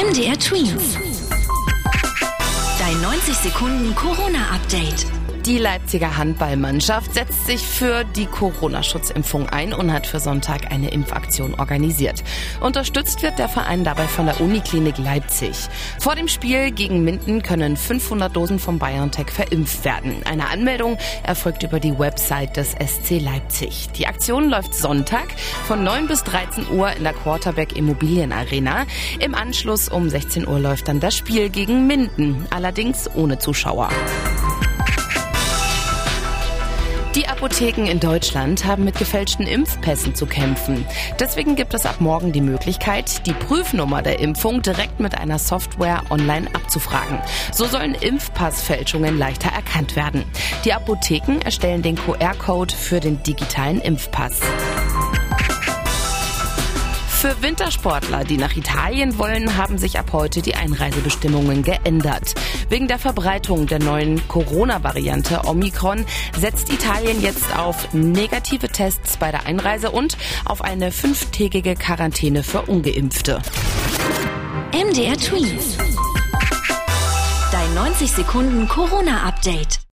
MDR Twins. Dein 90 Sekunden Corona-Update. Die Leipziger Handballmannschaft setzt sich für die Corona-Schutzimpfung ein und hat für Sonntag eine Impfaktion organisiert. Unterstützt wird der Verein dabei von der Uniklinik Leipzig. Vor dem Spiel gegen Minden können 500 Dosen vom BioNTech verimpft werden. Eine Anmeldung erfolgt über die Website des SC Leipzig. Die Aktion läuft Sonntag von 9 bis 13 Uhr in der Quarterback Immobilienarena. Im Anschluss um 16 Uhr läuft dann das Spiel gegen Minden, allerdings ohne Zuschauer. Die Apotheken in Deutschland haben mit gefälschten Impfpässen zu kämpfen. Deswegen gibt es ab morgen die Möglichkeit, die Prüfnummer der Impfung direkt mit einer Software online abzufragen. So sollen Impfpassfälschungen leichter erkannt werden. Die Apotheken erstellen den QR-Code für den digitalen Impfpass. Für Wintersportler, die nach Italien wollen, haben sich ab heute die Einreisebestimmungen geändert. Wegen der Verbreitung der neuen Corona-Variante Omikron setzt Italien jetzt auf negative Tests bei der Einreise und auf eine fünftägige Quarantäne für Ungeimpfte. MDR Twins. Dein 90 Sekunden Corona-Update.